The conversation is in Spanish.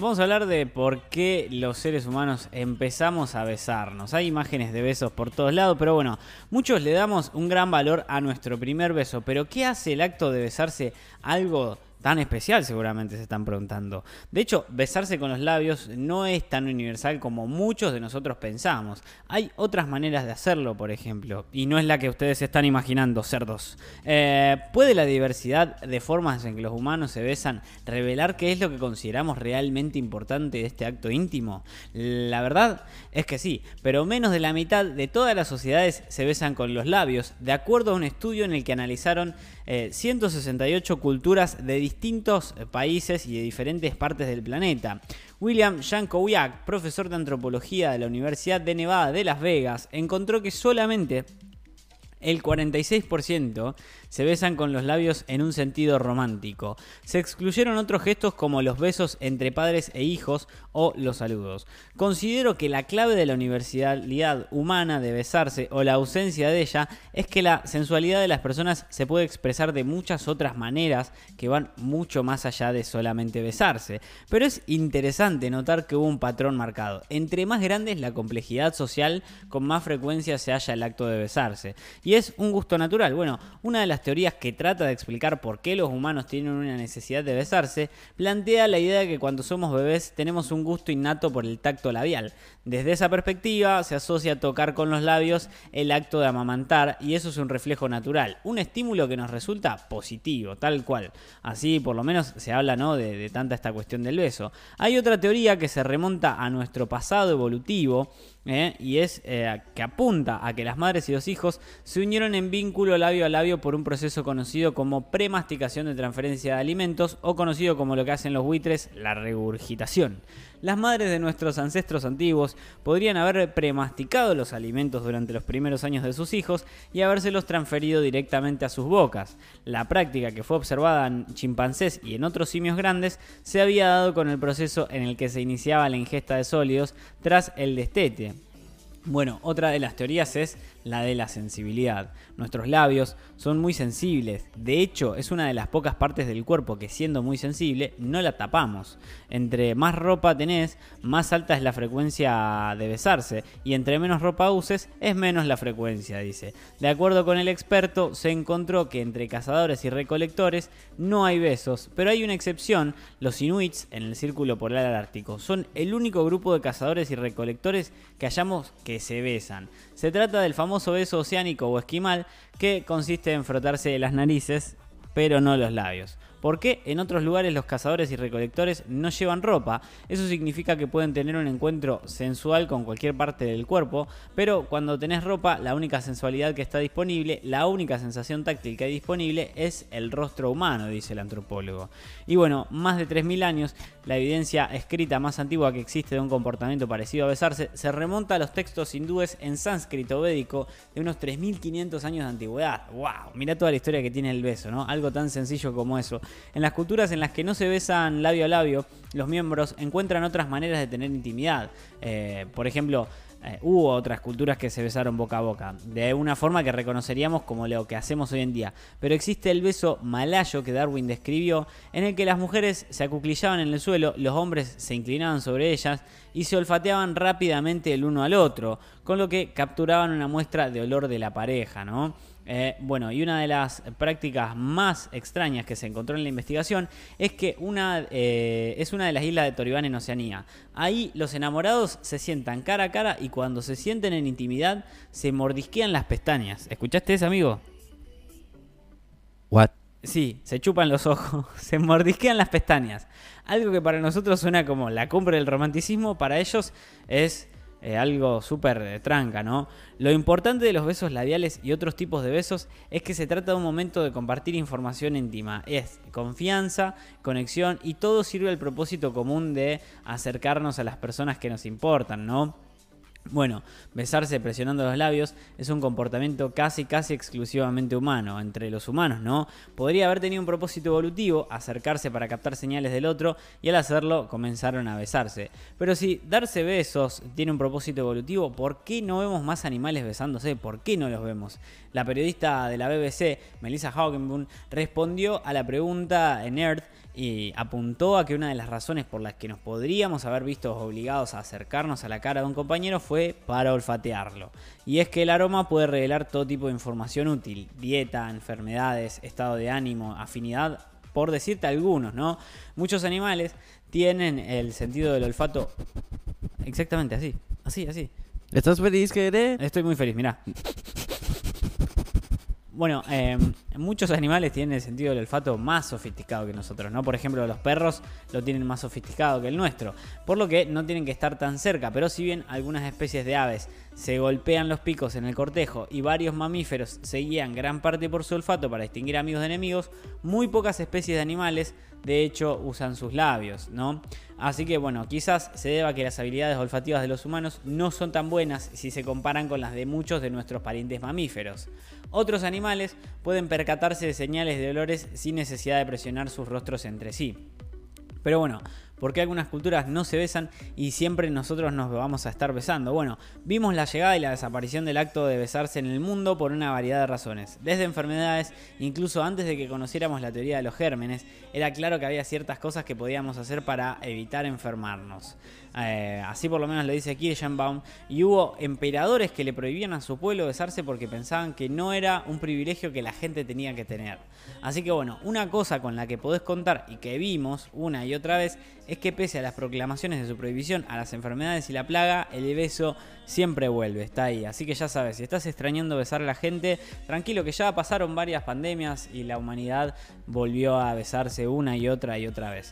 Vamos a hablar de por qué los seres humanos empezamos a besarnos. Hay imágenes de besos por todos lados, pero bueno, muchos le damos un gran valor a nuestro primer beso. Pero ¿qué hace el acto de besarse algo tan especial seguramente se están preguntando. De hecho, besarse con los labios no es tan universal como muchos de nosotros pensamos. Hay otras maneras de hacerlo, por ejemplo, y no es la que ustedes están imaginando, cerdos. Eh, ¿Puede la diversidad de formas en que los humanos se besan revelar qué es lo que consideramos realmente importante de este acto íntimo? La verdad es que sí, pero menos de la mitad de todas las sociedades se besan con los labios, de acuerdo a un estudio en el que analizaron 168 eh, culturas de distintos eh, países y de diferentes partes del planeta. William Jankowiak, profesor de antropología de la Universidad de Nevada de Las Vegas, encontró que solamente el 46% se besan con los labios en un sentido romántico. Se excluyeron otros gestos como los besos entre padres e hijos o los saludos. Considero que la clave de la universalidad humana de besarse o la ausencia de ella es que la sensualidad de las personas se puede expresar de muchas otras maneras que van mucho más allá de solamente besarse. Pero es interesante notar que hubo un patrón marcado. Entre más grande es la complejidad social, con más frecuencia se halla el acto de besarse. Es un gusto natural. Bueno, una de las teorías que trata de explicar por qué los humanos tienen una necesidad de besarse, plantea la idea de que cuando somos bebés tenemos un gusto innato por el tacto labial. Desde esa perspectiva se asocia a tocar con los labios el acto de amamantar y eso es un reflejo natural, un estímulo que nos resulta positivo, tal cual. Así por lo menos se habla ¿no? de, de tanta esta cuestión del beso. Hay otra teoría que se remonta a nuestro pasado evolutivo ¿eh? y es eh, que apunta a que las madres y los hijos se unieron en vínculo labio a labio por un proceso conocido como premasticación de transferencia de alimentos o conocido como lo que hacen los buitres, la regurgitación. Las madres de nuestros ancestros antiguos podrían haber premasticado los alimentos durante los primeros años de sus hijos y habérselos transferido directamente a sus bocas. La práctica que fue observada en chimpancés y en otros simios grandes se había dado con el proceso en el que se iniciaba la ingesta de sólidos tras el destete. Bueno, otra de las teorías es la de la sensibilidad. Nuestros labios son muy sensibles. De hecho, es una de las pocas partes del cuerpo que siendo muy sensible no la tapamos. Entre más ropa tenés, más alta es la frecuencia de besarse. Y entre menos ropa uses, es menos la frecuencia, dice. De acuerdo con el experto, se encontró que entre cazadores y recolectores no hay besos. Pero hay una excepción. Los inuits en el círculo polar ártico son el único grupo de cazadores y recolectores que hallamos que se besan. Se trata del famoso beso oceánico o esquimal que consiste en frotarse las narices pero no los labios. ¿Por qué en otros lugares los cazadores y recolectores no llevan ropa? Eso significa que pueden tener un encuentro sensual con cualquier parte del cuerpo, pero cuando tenés ropa, la única sensualidad que está disponible, la única sensación táctil que hay disponible es el rostro humano, dice el antropólogo. Y bueno, más de 3.000 años, la evidencia escrita más antigua que existe de un comportamiento parecido a besarse se remonta a los textos hindúes en sánscrito védico de unos 3.500 años de antigüedad. ¡Wow! Mira toda la historia que tiene el beso, ¿no? Algo tan sencillo como eso. En las culturas en las que no se besan labio a labio, los miembros encuentran otras maneras de tener intimidad. Eh, por ejemplo, eh, hubo otras culturas que se besaron boca a boca, de una forma que reconoceríamos como lo que hacemos hoy en día. Pero existe el beso malayo que Darwin describió, en el que las mujeres se acuclillaban en el suelo, los hombres se inclinaban sobre ellas y se olfateaban rápidamente el uno al otro, con lo que capturaban una muestra de olor de la pareja, ¿no? Eh, bueno, y una de las prácticas más extrañas que se encontró en la investigación es que una, eh, es una de las islas de Toribán en Oceanía. Ahí los enamorados se sientan cara a cara y cuando se sienten en intimidad se mordisquean las pestañas. ¿Escuchaste eso, amigo? What? Sí, se chupan los ojos, se mordisquean las pestañas. Algo que para nosotros suena como la cumbre del romanticismo, para ellos es eh, algo súper eh, tranca, ¿no? Lo importante de los besos labiales y otros tipos de besos es que se trata de un momento de compartir información íntima. Es confianza, conexión y todo sirve al propósito común de acercarnos a las personas que nos importan, ¿no? Bueno, besarse presionando los labios es un comportamiento casi casi exclusivamente humano, entre los humanos, ¿no? Podría haber tenido un propósito evolutivo, acercarse para captar señales del otro, y al hacerlo comenzaron a besarse. Pero si darse besos tiene un propósito evolutivo, ¿por qué no vemos más animales besándose? ¿Por qué no los vemos? La periodista de la BBC, Melissa Haugenboom, respondió a la pregunta en Earth y apuntó a que una de las razones por las que nos podríamos haber visto obligados a acercarnos a la cara de un compañero fue para olfatearlo. Y es que el aroma puede revelar todo tipo de información útil, dieta, enfermedades, estado de ánimo, afinidad, por decirte algunos, ¿no? Muchos animales tienen el sentido del olfato exactamente así, así, así. ¿Estás feliz, queré? Estoy muy feliz, mirá. Bueno, eh, muchos animales tienen el sentido del olfato más sofisticado que nosotros, ¿no? Por ejemplo, los perros lo tienen más sofisticado que el nuestro, por lo que no tienen que estar tan cerca, pero si bien algunas especies de aves se golpean los picos en el cortejo y varios mamíferos se guían gran parte por su olfato para distinguir amigos de enemigos, muy pocas especies de animales de hecho usan sus labios, ¿no? Así que bueno, quizás se deba a que las habilidades olfativas de los humanos no son tan buenas si se comparan con las de muchos de nuestros parientes mamíferos. Otros animales pueden percatarse de señales de olores sin necesidad de presionar sus rostros entre sí. Pero bueno, ¿Por qué algunas culturas no se besan y siempre nosotros nos vamos a estar besando? Bueno, vimos la llegada y la desaparición del acto de besarse en el mundo por una variedad de razones. Desde enfermedades, incluso antes de que conociéramos la teoría de los gérmenes, era claro que había ciertas cosas que podíamos hacer para evitar enfermarnos. Eh, así por lo menos lo dice Kirchenbaum. Y hubo emperadores que le prohibían a su pueblo besarse porque pensaban que no era un privilegio que la gente tenía que tener. Así que bueno, una cosa con la que podés contar y que vimos una y otra vez es que pese a las proclamaciones de su prohibición a las enfermedades y la plaga, el beso siempre vuelve, está ahí. Así que ya sabes, si estás extrañando besar a la gente, tranquilo que ya pasaron varias pandemias y la humanidad volvió a besarse una y otra y otra vez.